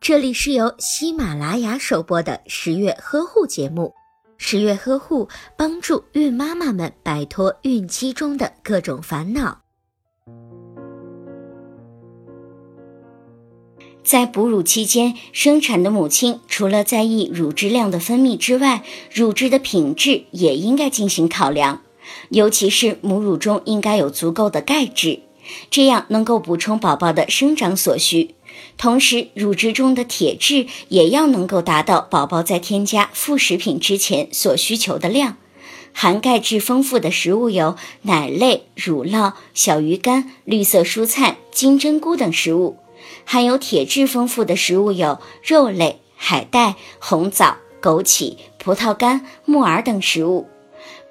这里是由喜马拉雅首播的十月呵护节目。十月呵护帮助孕妈妈们摆脱孕期中的各种烦恼。在哺乳期间，生产的母亲除了在意乳汁量的分泌之外，乳汁的品质也应该进行考量，尤其是母乳中应该有足够的钙质，这样能够补充宝宝的生长所需。同时，乳汁中的铁质也要能够达到宝宝在添加副食品之前所需求的量。含钙质丰富的食物有奶类、乳酪、小鱼干、绿色蔬菜、金针菇等食物；含有铁质丰富的食物有肉类、海带、红枣、枸杞、葡萄干、木耳等食物。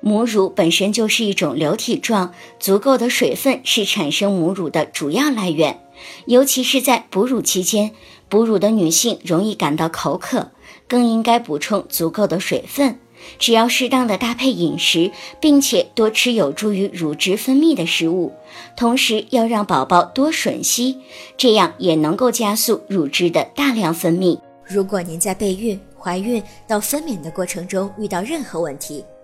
母乳本身就是一种流体状，足够的水分是产生母乳的主要来源。尤其是在哺乳期间，哺乳的女性容易感到口渴，更应该补充足够的水分。只要适当的搭配饮食，并且多吃有助于乳汁分泌的食物，同时要让宝宝多吮吸，这样也能够加速乳汁的大量分泌。如果您在备孕、怀孕到分娩的过程中遇到任何问题，